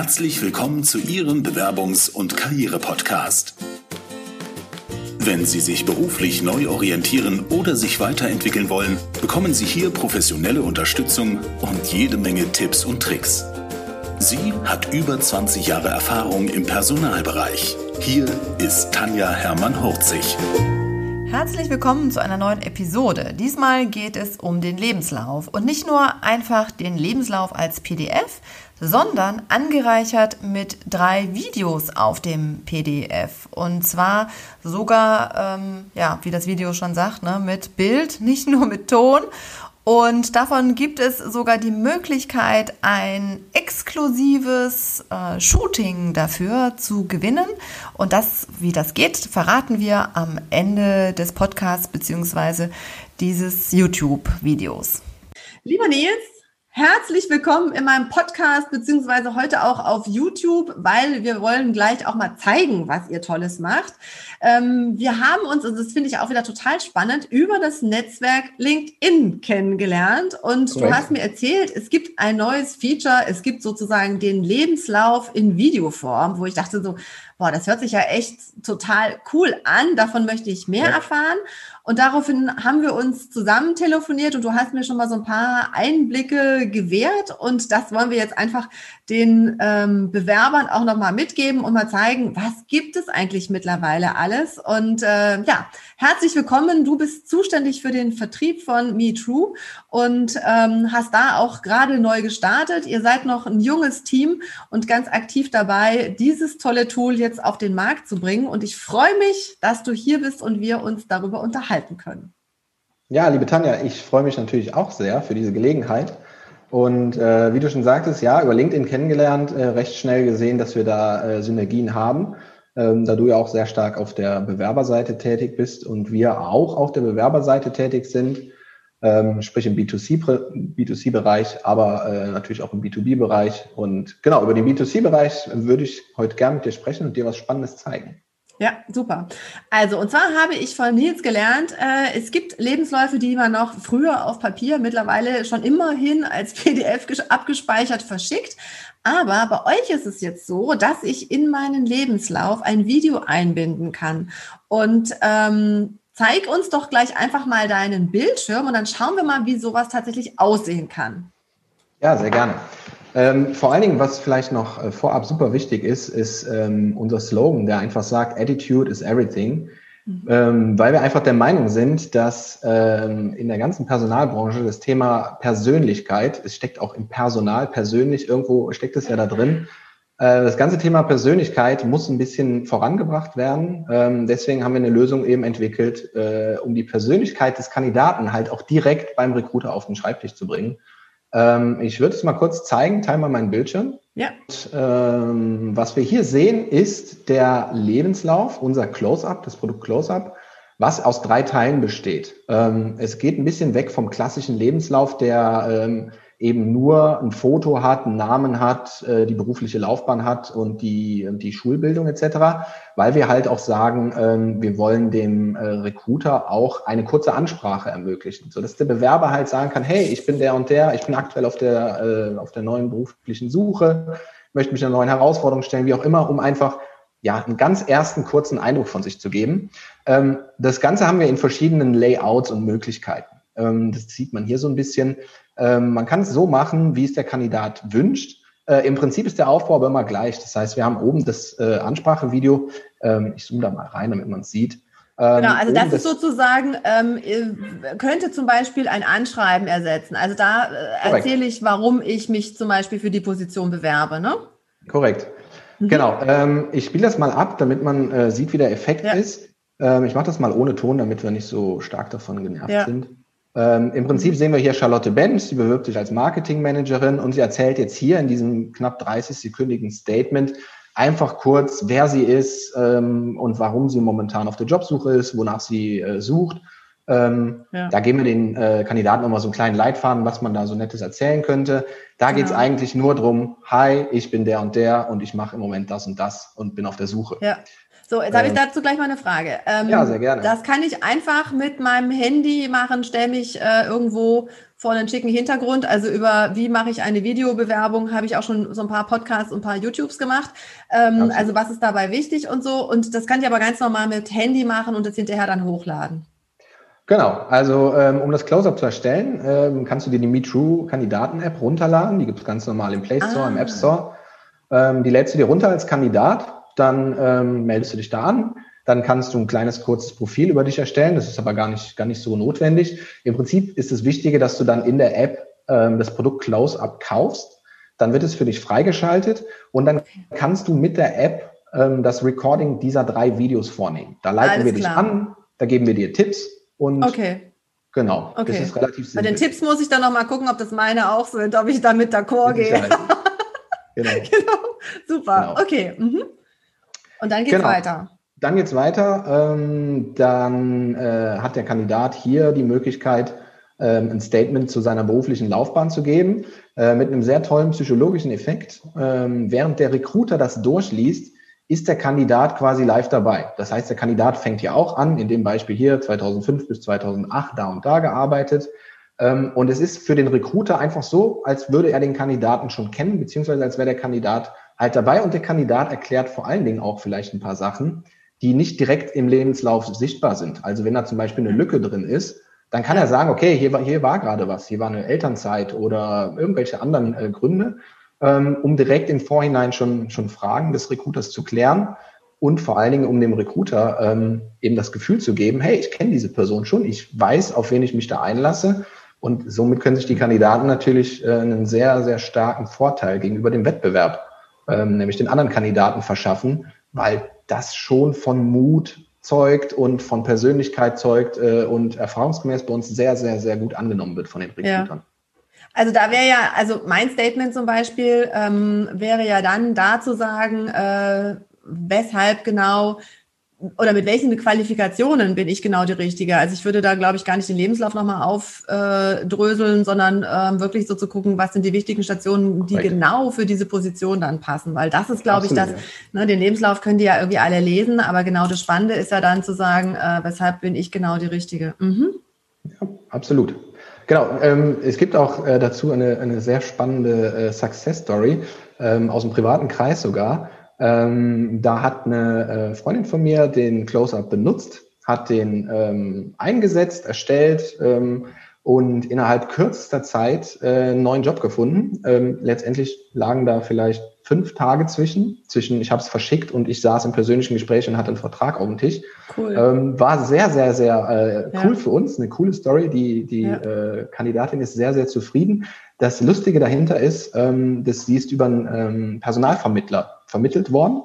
Herzlich willkommen zu Ihrem Bewerbungs- und Karriere-Podcast. Wenn Sie sich beruflich neu orientieren oder sich weiterentwickeln wollen, bekommen Sie hier professionelle Unterstützung und jede Menge Tipps und Tricks. Sie hat über 20 Jahre Erfahrung im Personalbereich. Hier ist Tanja Hermann-Hurzig. Herzlich willkommen zu einer neuen Episode. Diesmal geht es um den Lebenslauf und nicht nur einfach den Lebenslauf als PDF, sondern angereichert mit drei Videos auf dem PDF. Und zwar sogar, ähm, ja, wie das Video schon sagt, ne, mit Bild, nicht nur mit Ton. Und davon gibt es sogar die Möglichkeit, ein exklusives äh, Shooting dafür zu gewinnen. Und das, wie das geht, verraten wir am Ende des Podcasts beziehungsweise dieses YouTube-Videos. Lieber Nils, Herzlich willkommen in meinem Podcast, beziehungsweise heute auch auf YouTube, weil wir wollen gleich auch mal zeigen, was ihr Tolles macht. Ähm, wir haben uns, und das finde ich auch wieder total spannend, über das Netzwerk LinkedIn kennengelernt. Und Correct. du hast mir erzählt, es gibt ein neues Feature, es gibt sozusagen den Lebenslauf in Videoform, wo ich dachte so, boah, das hört sich ja echt total cool an, davon möchte ich mehr ja. erfahren. Und daraufhin haben wir uns zusammen telefoniert und du hast mir schon mal so ein paar Einblicke gewährt. Und das wollen wir jetzt einfach den ähm, Bewerbern auch nochmal mitgeben und mal zeigen, was gibt es eigentlich mittlerweile alles. Und äh, ja, herzlich willkommen. Du bist zuständig für den Vertrieb von MeTrue und ähm, hast da auch gerade neu gestartet. Ihr seid noch ein junges Team und ganz aktiv dabei, dieses tolle Tool jetzt auf den Markt zu bringen. Und ich freue mich, dass du hier bist und wir uns darüber unterhalten können. Ja, liebe Tanja, ich freue mich natürlich auch sehr für diese Gelegenheit. Und äh, wie du schon sagtest, ja, über LinkedIn kennengelernt, äh, recht schnell gesehen, dass wir da äh, Synergien haben, ähm, da du ja auch sehr stark auf der Bewerberseite tätig bist und wir auch auf der Bewerberseite tätig sind, ähm, sprich im B2C-Bereich, aber äh, natürlich auch im B2B-Bereich. Und genau, über den B2C-Bereich würde ich heute gerne mit dir sprechen und dir was Spannendes zeigen. Ja, super. Also, und zwar habe ich von Nils gelernt, äh, es gibt Lebensläufe, die man noch früher auf Papier, mittlerweile schon immerhin als PDF abgespeichert verschickt. Aber bei euch ist es jetzt so, dass ich in meinen Lebenslauf ein Video einbinden kann. Und ähm, zeig uns doch gleich einfach mal deinen Bildschirm und dann schauen wir mal, wie sowas tatsächlich aussehen kann. Ja, sehr gerne. Ähm, vor allen Dingen, was vielleicht noch äh, vorab super wichtig ist, ist ähm, unser Slogan, der einfach sagt, Attitude is everything. Mhm. Ähm, weil wir einfach der Meinung sind, dass ähm, in der ganzen Personalbranche das Thema Persönlichkeit, es steckt auch im Personal persönlich, irgendwo steckt es ja da drin, äh, das ganze Thema Persönlichkeit muss ein bisschen vorangebracht werden. Ähm, deswegen haben wir eine Lösung eben entwickelt, äh, um die Persönlichkeit des Kandidaten halt auch direkt beim Recruiter auf den Schreibtisch zu bringen. Ähm, ich würde es mal kurz zeigen, teile mal meinen Bildschirm. Ja. Und, ähm, was wir hier sehen, ist der Lebenslauf, unser Close-up, das Produkt Close-up, was aus drei Teilen besteht. Ähm, es geht ein bisschen weg vom klassischen Lebenslauf, der ähm, eben nur ein Foto hat, einen Namen hat, äh, die berufliche Laufbahn hat und die, die Schulbildung etc., weil wir halt auch sagen, ähm, wir wollen dem äh, Recruiter auch eine kurze Ansprache ermöglichen, so dass der Bewerber halt sagen kann, hey, ich bin der und der, ich bin aktuell auf der, äh, auf der neuen beruflichen Suche, möchte mich einer neuen Herausforderung stellen, wie auch immer, um einfach ja, einen ganz ersten kurzen Eindruck von sich zu geben. Ähm, das Ganze haben wir in verschiedenen Layouts und Möglichkeiten. Ähm, das sieht man hier so ein bisschen. Ähm, man kann es so machen, wie es der Kandidat wünscht. Äh, Im Prinzip ist der Aufbau aber immer gleich. Das heißt, wir haben oben das äh, Ansprachevideo. Ähm, ich zoome da mal rein, damit man es sieht. Ähm, genau, also das ist sozusagen, ähm, äh, könnte zum Beispiel ein Anschreiben ersetzen. Also da äh, erzähle ich, warum ich mich zum Beispiel für die Position bewerbe, ne? Korrekt. Mhm. Genau. Ähm, ich spiele das mal ab, damit man äh, sieht, wie der Effekt ja. ist. Ähm, ich mache das mal ohne Ton, damit wir nicht so stark davon genervt ja. sind. Ähm, Im Prinzip sehen wir hier Charlotte Benz, sie bewirbt sich als Marketingmanagerin und sie erzählt jetzt hier in diesem knapp 30-sekündigen Statement einfach kurz, wer sie ist ähm, und warum sie momentan auf der Jobsuche ist, wonach sie äh, sucht. Ähm, ja. Da geben wir den äh, Kandidaten nochmal so einen kleinen Leitfaden, was man da so Nettes erzählen könnte. Da genau. geht es eigentlich nur drum, hi, ich bin der und der und ich mache im Moment das und das und bin auf der Suche. Ja. So, jetzt habe ich ähm, dazu gleich mal eine Frage. Ähm, ja, sehr gerne. Das kann ich einfach mit meinem Handy machen, stelle mich äh, irgendwo vor einen schicken Hintergrund. Also über wie mache ich eine Videobewerbung, habe ich auch schon so ein paar Podcasts und ein paar YouTubes gemacht. Ähm, also was ist dabei wichtig und so. Und das kann ich aber ganz normal mit Handy machen und das hinterher dann hochladen. Genau, also ähm, um das Close-Up zu erstellen, ähm, kannst du dir die MeTrue-Kandidaten-App runterladen. Die gibt es ganz normal im Play Store, ah. im App Store. Ähm, die lädst du dir runter als Kandidat, dann ähm, meldest du dich da an, dann kannst du ein kleines kurzes Profil über dich erstellen. Das ist aber gar nicht, gar nicht so notwendig. Im Prinzip ist das Wichtige, dass du dann in der App ähm, das Produkt Close-Up kaufst. Dann wird es für dich freigeschaltet und dann kannst du mit der App ähm, das Recording dieser drei Videos vornehmen. Da leiten Alles wir dich an, da geben wir dir Tipps und okay. genau, okay. das ist relativ simpel. Bei den Tipps muss ich dann nochmal gucken, ob das meine auch sind, ob ich damit d'accord gehe. genau. genau. Super. Genau. Okay. Mhm. Und dann geht's genau. weiter. Dann geht's weiter. Ähm, dann äh, hat der Kandidat hier die Möglichkeit, ähm, ein Statement zu seiner beruflichen Laufbahn zu geben, äh, mit einem sehr tollen psychologischen Effekt. Ähm, während der Recruiter das durchliest, ist der Kandidat quasi live dabei. Das heißt, der Kandidat fängt ja auch an, in dem Beispiel hier 2005 bis 2008 da und da gearbeitet. Ähm, und es ist für den Recruiter einfach so, als würde er den Kandidaten schon kennen, beziehungsweise als wäre der Kandidat halt dabei und der Kandidat erklärt vor allen Dingen auch vielleicht ein paar Sachen, die nicht direkt im Lebenslauf sichtbar sind. Also wenn da zum Beispiel eine Lücke drin ist, dann kann er sagen, okay, hier war, hier war gerade was, hier war eine Elternzeit oder irgendwelche anderen äh, Gründe ähm, um direkt im Vorhinein schon, schon Fragen des Recruiters zu klären und vor allen Dingen, um dem Recruiter ähm, eben das Gefühl zu geben, hey, ich kenne diese Person schon, ich weiß, auf wen ich mich da einlasse. Und somit können sich die Kandidaten natürlich äh, einen sehr, sehr starken Vorteil gegenüber dem Wettbewerb, ähm, nämlich den anderen Kandidaten verschaffen, weil das schon von Mut zeugt und von Persönlichkeit zeugt äh, und erfahrungsgemäß bei uns sehr, sehr, sehr gut angenommen wird von den Recruitern. Ja. Also da wäre ja, also mein Statement zum Beispiel ähm, wäre ja dann da zu sagen, äh, weshalb genau oder mit welchen Qualifikationen bin ich genau die Richtige? Also ich würde da, glaube ich, gar nicht den Lebenslauf nochmal aufdröseln, sondern ähm, wirklich so zu gucken, was sind die wichtigen Stationen, die right. genau für diese Position dann passen. Weil das ist, glaube ich, das, ne, den Lebenslauf können die ja irgendwie alle lesen, aber genau das Spannende ist ja dann zu sagen, äh, weshalb bin ich genau die Richtige. Mhm. Ja, absolut. Genau, ähm, es gibt auch äh, dazu eine, eine sehr spannende äh, Success Story ähm, aus dem privaten Kreis sogar. Ähm, da hat eine äh, Freundin von mir den Close-Up benutzt, hat den ähm, eingesetzt, erstellt ähm, und innerhalb kürzester Zeit äh, einen neuen Job gefunden. Ähm, letztendlich lagen da vielleicht fünf Tage zwischen, zwischen ich habe es verschickt und ich saß im persönlichen Gespräch und hatte einen Vertrag auf dem Tisch. Cool. Ähm, war sehr, sehr, sehr äh, cool ja. für uns, eine coole Story. Die, die ja. äh, Kandidatin ist sehr, sehr zufrieden. Das Lustige dahinter ist, ähm, dass sie ist über einen ähm, Personalvermittler vermittelt worden.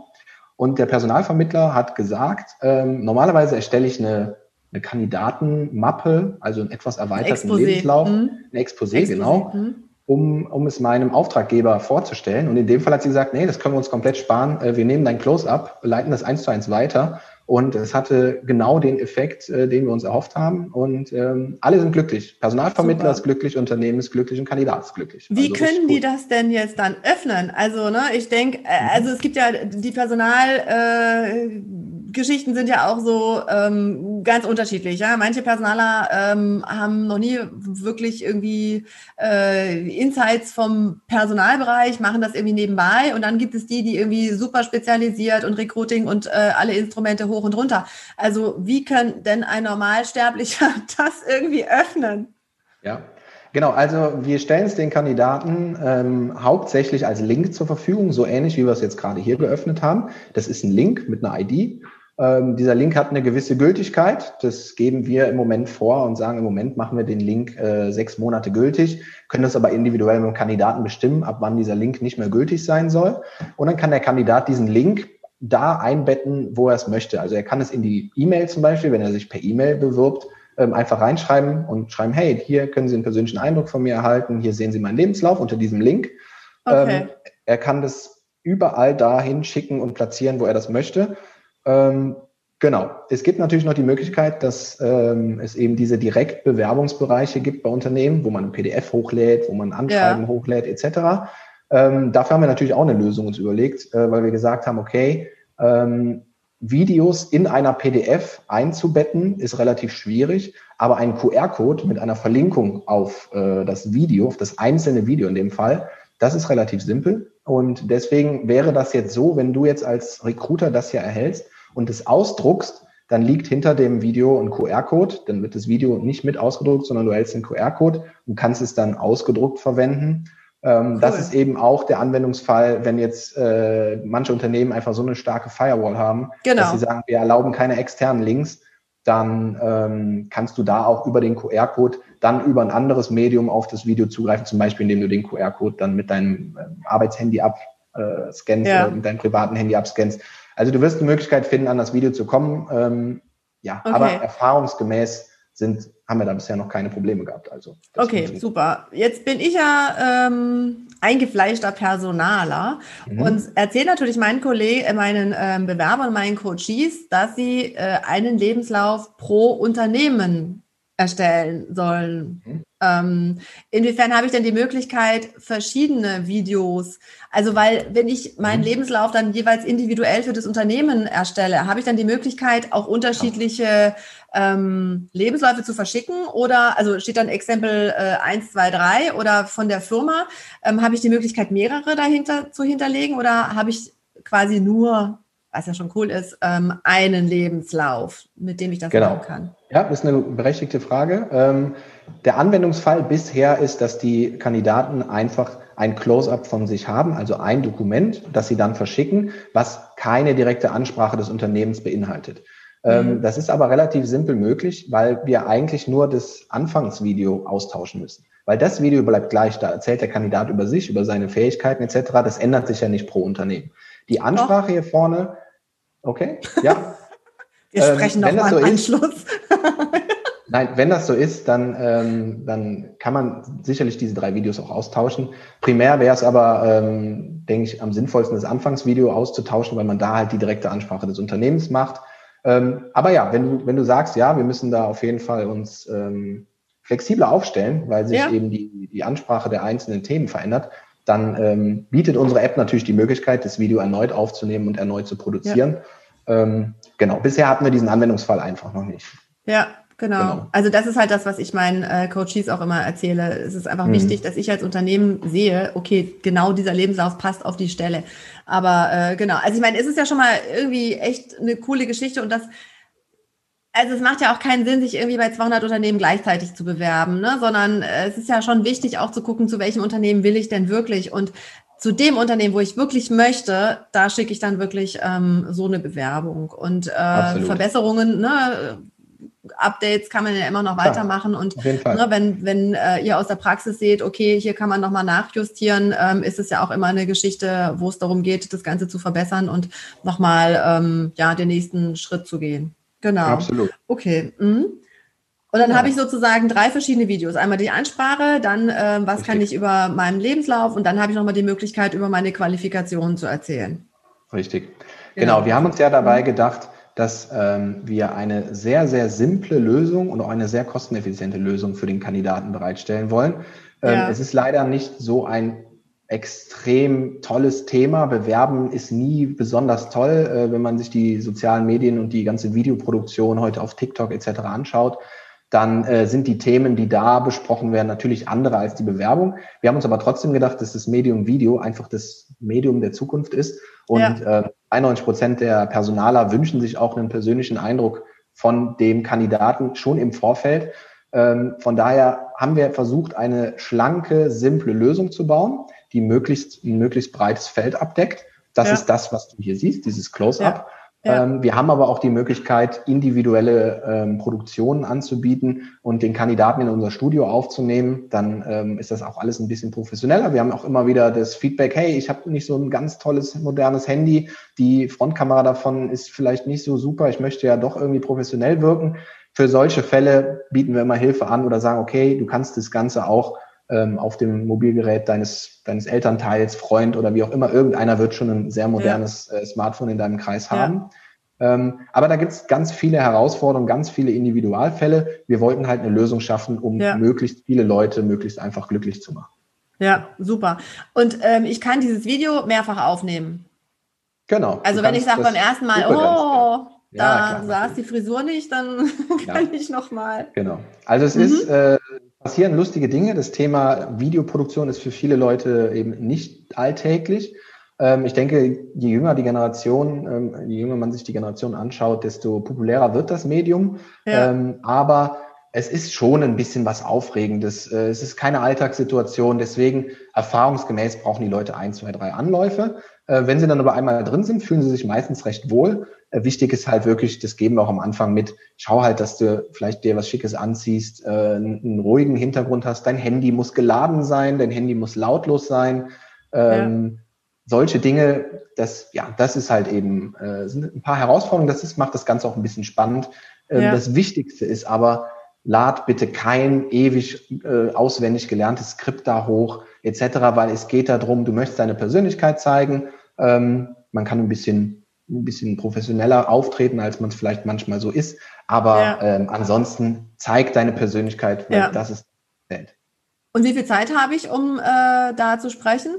Und der Personalvermittler hat gesagt, ähm, normalerweise erstelle ich eine, eine Kandidatenmappe, also einen etwas erweiterten ein Lebenslauf, mhm. ein Exposé, Exposé genau. Mhm um, um es meinem Auftraggeber vorzustellen. Und in dem Fall hat sie gesagt, nee, das können wir uns komplett sparen. Äh, wir nehmen dein Close-up, leiten das eins zu eins weiter. Und es hatte genau den Effekt, äh, den wir uns erhofft haben. Und ähm, alle sind glücklich. Personalvermittler Super. ist glücklich, Unternehmen ist glücklich und Kandidat ist glücklich. Wie also können die das denn jetzt dann öffnen? Also, ne, ich denke, äh, also es gibt ja die Personal, äh, Geschichten sind ja auch so ähm, ganz unterschiedlich. Ja? Manche Personaler ähm, haben noch nie wirklich irgendwie äh, Insights vom Personalbereich, machen das irgendwie nebenbei. Und dann gibt es die, die irgendwie super spezialisiert und Recruiting und äh, alle Instrumente hoch und runter. Also wie kann denn ein Normalsterblicher das irgendwie öffnen? Ja, Genau, also wir stellen es den Kandidaten ähm, hauptsächlich als Link zur Verfügung, so ähnlich wie wir es jetzt gerade hier geöffnet haben. Das ist ein Link mit einer ID ähm, dieser Link hat eine gewisse Gültigkeit. Das geben wir im Moment vor und sagen, im Moment machen wir den Link äh, sechs Monate gültig, können das aber individuell mit dem Kandidaten bestimmen, ab wann dieser Link nicht mehr gültig sein soll. Und dann kann der Kandidat diesen Link da einbetten, wo er es möchte. Also er kann es in die E-Mail zum Beispiel, wenn er sich per E-Mail bewirbt, ähm, einfach reinschreiben und schreiben, hey, hier können Sie einen persönlichen Eindruck von mir erhalten, hier sehen Sie meinen Lebenslauf unter diesem Link. Okay. Ähm, er kann das überall dahin schicken und platzieren, wo er das möchte. Ähm, genau. Es gibt natürlich noch die Möglichkeit, dass ähm, es eben diese Direktbewerbungsbereiche gibt bei Unternehmen, wo man ein PDF hochlädt, wo man Anschreiben ja. hochlädt, etc. Ähm, dafür haben wir natürlich auch eine Lösung uns überlegt, äh, weil wir gesagt haben, okay, ähm, Videos in einer PDF einzubetten, ist relativ schwierig, aber ein QR-Code mit einer Verlinkung auf äh, das Video, auf das einzelne Video in dem Fall, das ist relativ simpel. Und deswegen wäre das jetzt so, wenn du jetzt als Recruiter das hier erhältst und es ausdruckst, dann liegt hinter dem Video ein QR-Code. Dann wird das Video nicht mit ausgedruckt, sondern du hältst den QR-Code und kannst es dann ausgedruckt verwenden. Ähm, cool. Das ist eben auch der Anwendungsfall, wenn jetzt äh, manche Unternehmen einfach so eine starke Firewall haben, genau. dass sie sagen, wir erlauben keine externen Links, dann ähm, kannst du da auch über den QR-Code dann über ein anderes Medium auf das Video zugreifen, zum Beispiel indem du den QR-Code dann mit deinem äh, Arbeitshandy abscannst äh, ja. oder mit deinem privaten Handy abscannst. Also du wirst eine Möglichkeit finden, an das Video zu kommen. Ähm, ja, okay. aber erfahrungsgemäß sind, haben wir da bisher noch keine Probleme gehabt. Also okay, super. Jetzt bin ich ja ähm, eingefleischter Personaler mhm. und erzähle natürlich meinen Kollegen, äh, meinen ähm, Bewerbern, meinen Coaches, dass sie äh, einen Lebenslauf pro Unternehmen erstellen sollen. Mhm. Ähm, inwiefern habe ich denn die Möglichkeit, verschiedene Videos, also weil wenn ich meinen mhm. Lebenslauf dann jeweils individuell für das Unternehmen erstelle, habe ich dann die Möglichkeit, auch unterschiedliche ähm, Lebensläufe zu verschicken oder, also steht dann Exempel äh, 1, 2, 3 oder von der Firma, ähm, habe ich die Möglichkeit, mehrere dahinter zu hinterlegen oder habe ich quasi nur was ja schon cool ist, ähm, einen Lebenslauf, mit dem ich das genau. machen kann? Ja, das ist eine berechtigte Frage. Ähm, der Anwendungsfall bisher ist, dass die Kandidaten einfach ein Close-up von sich haben, also ein Dokument, das sie dann verschicken, was keine direkte Ansprache des Unternehmens beinhaltet. Ähm, mhm. Das ist aber relativ simpel möglich, weil wir eigentlich nur das Anfangsvideo austauschen müssen. Weil das Video bleibt gleich, da erzählt der Kandidat über sich, über seine Fähigkeiten etc. Das ändert sich ja nicht pro Unternehmen. Die Ansprache Doch. hier vorne Okay, ja. Wir ähm, sprechen nochmal so im Anschluss. Nein, wenn das so ist, dann, ähm, dann kann man sicherlich diese drei Videos auch austauschen. Primär wäre es aber, ähm, denke ich, am sinnvollsten, das Anfangsvideo auszutauschen, weil man da halt die direkte Ansprache des Unternehmens macht. Ähm, aber ja, wenn du, wenn du sagst, ja, wir müssen da auf jeden Fall uns ähm, flexibler aufstellen, weil sich ja. eben die, die Ansprache der einzelnen Themen verändert, dann ähm, bietet unsere App natürlich die Möglichkeit, das Video erneut aufzunehmen und erneut zu produzieren. Ja. Ähm, genau, bisher hatten wir diesen Anwendungsfall einfach noch nicht. Ja, Genau. genau. Also das ist halt das, was ich meinen äh, Coaches auch immer erzähle. Es ist einfach mhm. wichtig, dass ich als Unternehmen sehe, okay, genau dieser Lebenslauf passt auf die Stelle. Aber äh, genau, also ich meine, es ist ja schon mal irgendwie echt eine coole Geschichte und das also es macht ja auch keinen Sinn, sich irgendwie bei 200 Unternehmen gleichzeitig zu bewerben, ne? sondern äh, es ist ja schon wichtig, auch zu gucken, zu welchem Unternehmen will ich denn wirklich und zu dem Unternehmen, wo ich wirklich möchte, da schicke ich dann wirklich ähm, so eine Bewerbung und äh, Verbesserungen, ne? Updates kann man ja immer noch weitermachen und ne, wenn, wenn äh, ihr aus der Praxis seht, okay, hier kann man nochmal nachjustieren, ähm, ist es ja auch immer eine Geschichte, wo es darum geht, das Ganze zu verbessern und nochmal ähm, ja, den nächsten Schritt zu gehen. Genau. Absolut. Okay. Mhm. Und dann ja. habe ich sozusagen drei verschiedene Videos. Einmal die Ansprache, dann äh, was Richtig. kann ich über meinen Lebenslauf und dann habe ich nochmal die Möglichkeit, über meine Qualifikationen zu erzählen. Richtig. Genau, genau. wir haben uns ja dabei mhm. gedacht, dass ähm, wir eine sehr, sehr simple Lösung und auch eine sehr kosteneffiziente Lösung für den Kandidaten bereitstellen wollen. Ähm, ja. Es ist leider nicht so ein extrem tolles Thema. Bewerben ist nie besonders toll, äh, wenn man sich die sozialen Medien und die ganze Videoproduktion heute auf TikTok etc. anschaut. Dann äh, sind die Themen, die da besprochen werden, natürlich andere als die Bewerbung. Wir haben uns aber trotzdem gedacht, dass das Medium Video einfach das Medium der Zukunft ist. Und ja. äh, 91 Prozent der Personaler wünschen sich auch einen persönlichen Eindruck von dem Kandidaten schon im Vorfeld. Ähm, von daher haben wir versucht, eine schlanke, simple Lösung zu bauen die möglichst ein möglichst breites Feld abdeckt. Das ja. ist das, was du hier siehst, dieses Close-up. Ja. Ähm, wir haben aber auch die Möglichkeit, individuelle ähm, Produktionen anzubieten und den Kandidaten in unser Studio aufzunehmen. Dann ähm, ist das auch alles ein bisschen professioneller. Wir haben auch immer wieder das Feedback, hey, ich habe nicht so ein ganz tolles, modernes Handy. Die Frontkamera davon ist vielleicht nicht so super. Ich möchte ja doch irgendwie professionell wirken. Für solche Fälle bieten wir immer Hilfe an oder sagen, okay, du kannst das Ganze auch ähm, auf dem Mobilgerät deines, deines Elternteils, Freund oder wie auch immer. Irgendeiner wird schon ein sehr modernes ja. äh, Smartphone in deinem Kreis haben. Ja. Ähm, aber da gibt es ganz viele Herausforderungen, ganz viele Individualfälle. Wir wollten halt eine Lösung schaffen, um ja. möglichst viele Leute möglichst einfach glücklich zu machen. Ja, super. Und ähm, ich kann dieses Video mehrfach aufnehmen. Genau. Also wenn ich sage beim ersten Mal, oh, da ja, saß die Frisur nicht, dann kann ja. ich nochmal. Genau. Also es mhm. ist, äh, passieren lustige Dinge. Das Thema Videoproduktion ist für viele Leute eben nicht alltäglich. Ähm, ich denke, je jünger die Generation, ähm, je jünger man sich die Generation anschaut, desto populärer wird das Medium. Ja. Ähm, aber es ist schon ein bisschen was Aufregendes. Äh, es ist keine Alltagssituation. Deswegen erfahrungsgemäß brauchen die Leute ein, zwei, drei Anläufe. Äh, wenn sie dann aber einmal drin sind, fühlen sie sich meistens recht wohl. Äh, wichtig ist halt wirklich, das geben wir auch am Anfang mit, schau halt, dass du vielleicht dir was Schickes anziehst, einen ruhigen Hintergrund hast. Dein Handy muss geladen sein, dein Handy muss lautlos sein. Ja solche Dinge, das, ja, das ist halt eben, äh, sind ein paar Herausforderungen, das ist, macht das Ganze auch ein bisschen spannend. Äh, ja. Das Wichtigste ist aber, lad bitte kein ewig äh, auswendig gelerntes Skript da hoch, etc., weil es geht darum, du möchtest deine Persönlichkeit zeigen. Ähm, man kann ein bisschen, ein bisschen professioneller auftreten, als man es vielleicht manchmal so ist. Aber ja. ähm, ansonsten zeig deine Persönlichkeit, weil ja. das ist Welt. Und wie viel Zeit habe ich, um äh, da zu sprechen?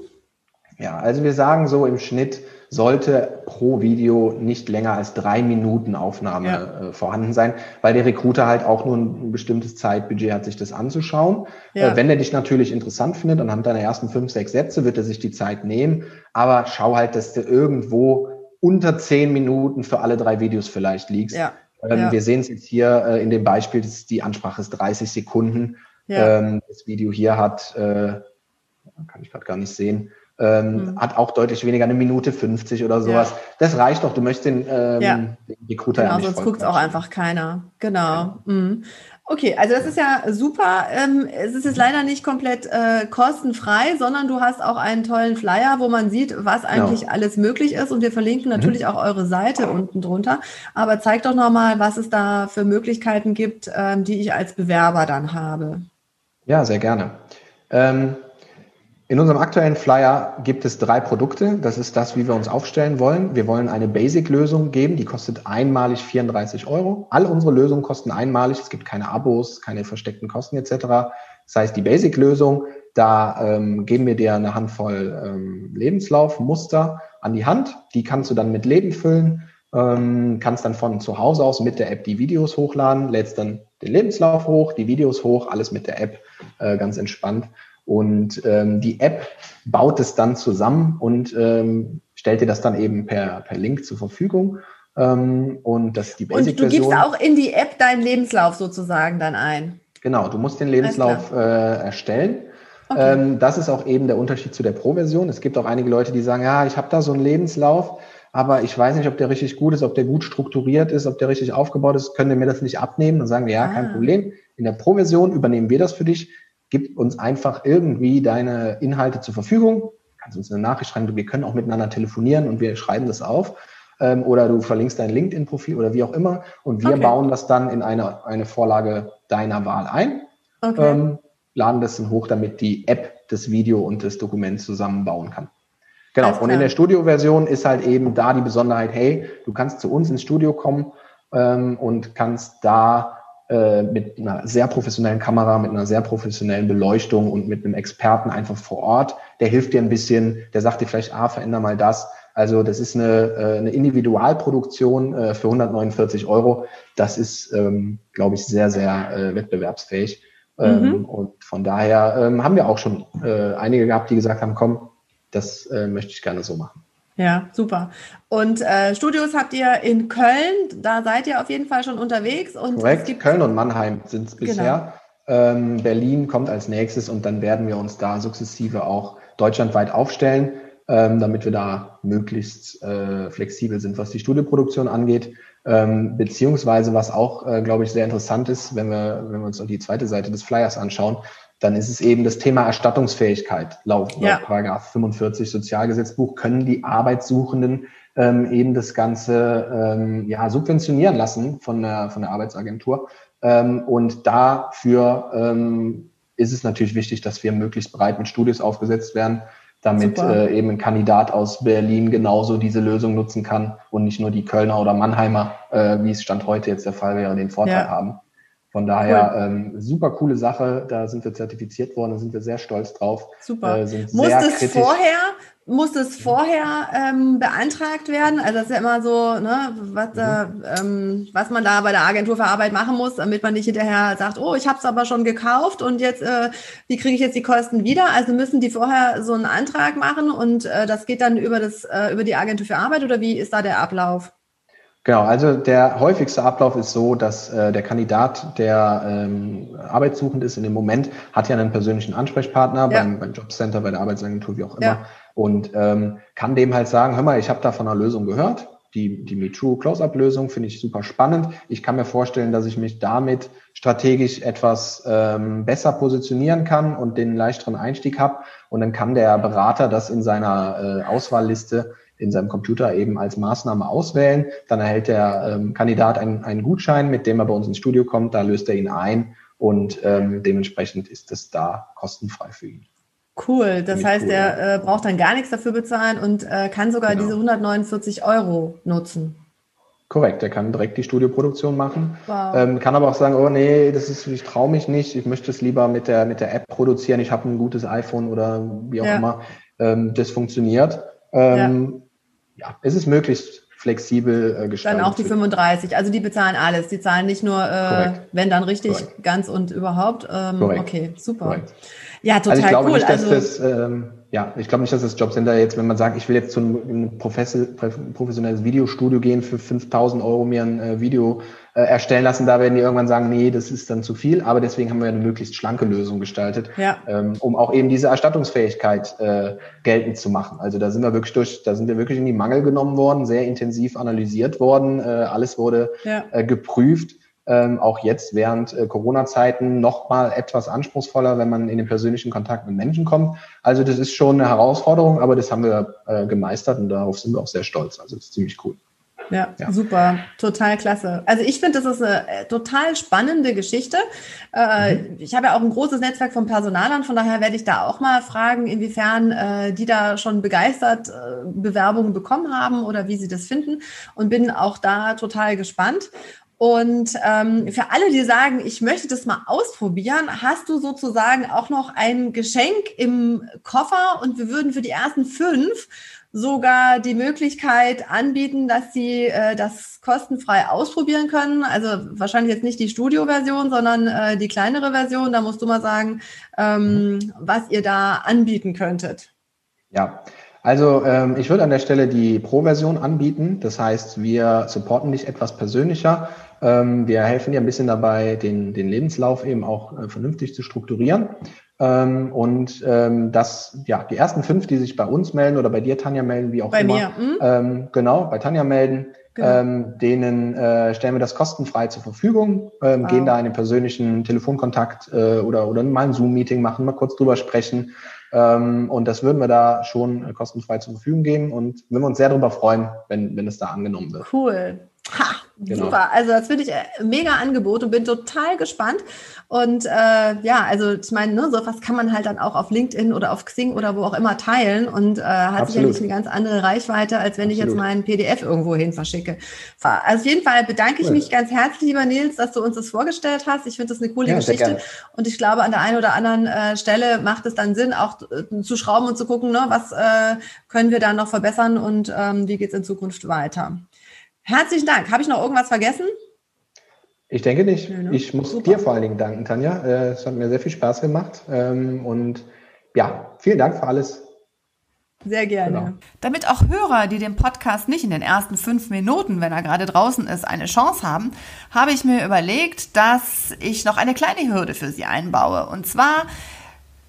Ja, also wir sagen so im Schnitt sollte pro Video nicht länger als drei Minuten Aufnahme ja. äh, vorhanden sein, weil der Recruiter halt auch nur ein, bestimmtes Zeitbudget hat, sich das anzuschauen. Ja. Äh, wenn er dich natürlich interessant findet, anhand deiner ersten fünf, sechs Sätze wird er sich die Zeit nehmen, aber schau halt, dass du irgendwo unter zehn Minuten für alle drei Videos vielleicht liegst. Ja. Ähm, ja. Wir sehen es jetzt hier äh, in dem Beispiel, dass die Ansprache ist 30 Sekunden. Ähm, das Video hier hat, äh, kann ich gerade gar nicht sehen, ähm, mhm. Hat auch deutlich weniger, eine Minute 50 oder sowas. Ja. Das reicht doch, du möchtest den, ähm, ja. den Recruiter genau, ja nicht sonst guckt auch einfach keiner. Genau. genau. Mhm. Okay, also das ist ja super. Ähm, es ist jetzt leider nicht komplett äh, kostenfrei, sondern du hast auch einen tollen Flyer, wo man sieht, was genau. eigentlich genau. alles möglich ist. Und wir verlinken mhm. natürlich mhm. auch eure Seite unten drunter. Aber zeig doch nochmal, was es da für Möglichkeiten gibt, ähm, die ich als Bewerber dann habe. Ja, sehr gerne. Ähm, in unserem aktuellen Flyer gibt es drei Produkte. Das ist das, wie wir uns aufstellen wollen. Wir wollen eine Basic-Lösung geben, die kostet einmalig 34 Euro. All unsere Lösungen kosten einmalig. Es gibt keine Abos, keine versteckten Kosten etc. Das heißt, die Basic-Lösung, da ähm, geben wir dir eine Handvoll ähm, Lebenslaufmuster an die Hand. Die kannst du dann mit Leben füllen, ähm, kannst dann von zu Hause aus mit der App die Videos hochladen, lädst dann den Lebenslauf hoch, die Videos hoch, alles mit der App, äh, ganz entspannt. Und ähm, die App baut es dann zusammen und ähm, stellt dir das dann eben per, per Link zur Verfügung. Ähm, und das ist die Basic-Version. Und du gibst auch in die App deinen Lebenslauf sozusagen dann ein. Genau, du musst den Lebenslauf äh, erstellen. Okay. Ähm, das ist auch eben der Unterschied zu der Pro-Version. Es gibt auch einige Leute, die sagen, ja, ich habe da so einen Lebenslauf, aber ich weiß nicht, ob der richtig gut ist, ob der gut strukturiert ist, ob der richtig aufgebaut ist, können wir mir das nicht abnehmen? Dann sagen wir, ja, ah. kein Problem. In der Pro-Version übernehmen wir das für dich gib uns einfach irgendwie deine Inhalte zur Verfügung. Kannst uns eine Nachricht schreiben, wir können auch miteinander telefonieren und wir schreiben das auf. Ähm, oder du verlinkst dein LinkedIn-Profil oder wie auch immer. Und wir okay. bauen das dann in eine, eine Vorlage deiner Wahl ein. Okay. Ähm, laden das dann hoch, damit die App das Video und das Dokument zusammenbauen kann. Genau. Und in der Studio-Version ist halt eben da die Besonderheit, hey, du kannst zu uns ins Studio kommen ähm, und kannst da äh, mit einer sehr professionellen Kamera, mit einer sehr professionellen Beleuchtung und mit einem Experten einfach vor Ort. Der hilft dir ein bisschen, der sagt dir vielleicht, ah, veränder mal das. Also das ist eine, äh, eine Individualproduktion äh, für 149 Euro. Das ist, ähm, glaube ich, sehr, sehr äh, wettbewerbsfähig. Ähm, mhm. Und von daher ähm, haben wir auch schon äh, einige gehabt, die gesagt haben, komm, das äh, möchte ich gerne so machen. Ja, super. Und äh, Studios habt ihr in Köln, da seid ihr auf jeden Fall schon unterwegs. Und Korrekt, Köln und Mannheim sind es bisher. Genau. Ähm, Berlin kommt als nächstes und dann werden wir uns da sukzessive auch deutschlandweit aufstellen, ähm, damit wir da möglichst äh, flexibel sind, was die Studioproduktion angeht. Ähm, beziehungsweise, was auch, äh, glaube ich, sehr interessant ist, wenn wir, wenn wir uns die zweite Seite des Flyers anschauen, dann ist es eben das Thema Erstattungsfähigkeit. Laut, ja. Paragraph 45 Sozialgesetzbuch können die Arbeitssuchenden ähm, eben das Ganze ähm, ja, subventionieren lassen von der, von der Arbeitsagentur. Ähm, und dafür ähm, ist es natürlich wichtig, dass wir möglichst breit mit Studios aufgesetzt werden, damit äh, eben ein Kandidat aus Berlin genauso diese Lösung nutzen kann und nicht nur die Kölner oder Mannheimer, äh, wie es Stand heute jetzt der Fall wäre, den Vorteil ja. haben. Von daher cool. ähm, super coole Sache. Da sind wir zertifiziert worden, da sind wir sehr stolz drauf. Super. Äh, Musstest vorher muss es vorher ähm, beantragt werden? Also das ist ja immer so, ne, was, mhm. äh, ähm, was man da bei der Agentur für Arbeit machen muss, damit man nicht hinterher sagt, oh, ich habe es aber schon gekauft und jetzt, äh, wie kriege ich jetzt die Kosten wieder? Also müssen die vorher so einen Antrag machen und äh, das geht dann über das äh, über die Agentur für Arbeit oder wie ist da der Ablauf? Genau, also der häufigste Ablauf ist so, dass äh, der Kandidat, der ähm, arbeitssuchend ist in dem Moment, hat ja einen persönlichen Ansprechpartner ja. beim, beim Jobcenter, bei der Arbeitsagentur, wie auch immer, ja. und ähm, kann dem halt sagen, hör mal, ich habe da von einer Lösung gehört, die, die MeTrue Close-Up-Lösung finde ich super spannend. Ich kann mir vorstellen, dass ich mich damit strategisch etwas ähm, besser positionieren kann und den leichteren Einstieg habe. Und dann kann der Berater das in seiner äh, Auswahlliste in seinem Computer eben als Maßnahme auswählen. Dann erhält der ähm, Kandidat einen, einen Gutschein, mit dem er bei uns ins Studio kommt. Da löst er ihn ein und ähm, dementsprechend ist es da kostenfrei für ihn. Cool, das heißt, cool, er äh, braucht dann gar nichts dafür bezahlen und äh, kann sogar genau. diese 149 Euro nutzen. Korrekt, er kann direkt die Studioproduktion machen, wow. ähm, kann aber auch sagen, oh nee, das ist, ich traue mich nicht, ich möchte es lieber mit der, mit der App produzieren, ich habe ein gutes iPhone oder wie auch ja. immer, ähm, das funktioniert. Ähm, ja. Ja, es ist möglichst flexibel äh, gestaltet. Dann auch die 35, also die bezahlen alles, die zahlen nicht nur, äh, wenn dann richtig, Korrekt. ganz und überhaupt. Ähm, okay, super. Korrekt. Ja, total also ich glaube cool. Nicht, dass also, das, ähm, ja, ich glaube nicht, dass das Jobcenter jetzt, wenn man sagt, ich will jetzt zu einem professionelles Videostudio gehen für 5000 Euro mir ein äh, Video äh, erstellen lassen, da werden die irgendwann sagen, nee, das ist dann zu viel. Aber deswegen haben wir eine möglichst schlanke Lösung gestaltet, ja. ähm, um auch eben diese Erstattungsfähigkeit äh, geltend zu machen. Also da sind wir wirklich durch, da sind wir wirklich in die Mangel genommen worden, sehr intensiv analysiert worden, äh, alles wurde ja. äh, geprüft ähm, auch jetzt während äh, Corona-Zeiten noch mal etwas anspruchsvoller, wenn man in den persönlichen Kontakt mit Menschen kommt. Also das ist schon eine Herausforderung, aber das haben wir äh, gemeistert und darauf sind wir auch sehr stolz. Also das ist ziemlich cool. Ja, ja, super, total klasse. Also ich finde, das ist eine äh, total spannende Geschichte. Äh, mhm. Ich habe ja auch ein großes Netzwerk von Personalern, von daher werde ich da auch mal fragen, inwiefern äh, die da schon begeistert Bewerbungen bekommen haben oder wie sie das finden und bin auch da total gespannt. Und ähm, für alle, die sagen, ich möchte das mal ausprobieren, hast du sozusagen auch noch ein Geschenk im Koffer und wir würden für die ersten fünf sogar die Möglichkeit anbieten, dass sie äh, das kostenfrei ausprobieren können. Also wahrscheinlich jetzt nicht die Studio-Version, sondern äh, die kleinere Version. Da musst du mal sagen, ähm, mhm. was ihr da anbieten könntet. Ja, also ähm, ich würde an der Stelle die Pro-Version anbieten. Das heißt, wir supporten dich etwas persönlicher. Ähm, wir helfen dir ein bisschen dabei, den, den Lebenslauf eben auch äh, vernünftig zu strukturieren. Ähm, und ähm, das, ja, die ersten fünf, die sich bei uns melden oder bei dir, Tanja, melden, wie auch bei immer. Mir. Hm? Ähm, genau, bei Tanja melden. Genau. Ähm, denen äh, stellen wir das kostenfrei zur Verfügung, ähm, wow. gehen da in den persönlichen Telefonkontakt äh, oder, oder mal ein Zoom-Meeting machen, mal kurz drüber sprechen. Ähm, und das würden wir da schon äh, kostenfrei zur Verfügung geben und würden uns sehr darüber freuen, wenn, wenn es da angenommen wird. Cool. Ha, Genau. Super, also das finde ich äh, mega Angebot und bin total gespannt. Und äh, ja, also ich meine, ne, so was kann man halt dann auch auf LinkedIn oder auf Xing oder wo auch immer teilen und äh, hat Absolut. sicherlich eine ganz andere Reichweite, als wenn Absolut. ich jetzt meinen PDF irgendwo hin verschicke. Also auf jeden Fall bedanke ich cool. mich ganz herzlich, lieber Nils, dass du uns das vorgestellt hast. Ich finde das eine coole ja, Geschichte und ich glaube, an der einen oder anderen äh, Stelle macht es dann Sinn, auch äh, zu schrauben und zu gucken, ne, was äh, können wir da noch verbessern und ähm, wie geht es in Zukunft weiter. Herzlichen Dank. Habe ich noch irgendwas vergessen? Ich denke nicht. Ja, ne? Ich muss Super. dir vor allen Dingen danken, Tanja. Äh, es hat mir sehr viel Spaß gemacht. Ähm, und ja, vielen Dank für alles. Sehr gerne. Genau. Damit auch Hörer, die den Podcast nicht in den ersten fünf Minuten, wenn er gerade draußen ist, eine Chance haben, habe ich mir überlegt, dass ich noch eine kleine Hürde für sie einbaue. Und zwar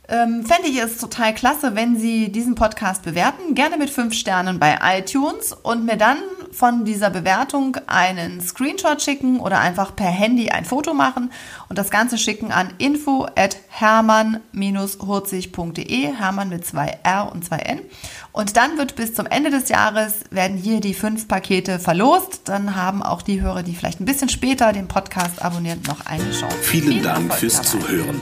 ähm, fände ich es total klasse, wenn Sie diesen Podcast bewerten, gerne mit fünf Sternen bei iTunes und mir dann von dieser Bewertung einen Screenshot schicken oder einfach per Handy ein Foto machen und das Ganze schicken an info at hermann-hurzig.de, Hermann mit zwei R und zwei N. Und dann wird bis zum Ende des Jahres werden hier die fünf Pakete verlost. Dann haben auch die Hörer, die vielleicht ein bisschen später den Podcast abonnieren, noch eine Chance. Vielen Viel Dank fürs dabei. Zuhören.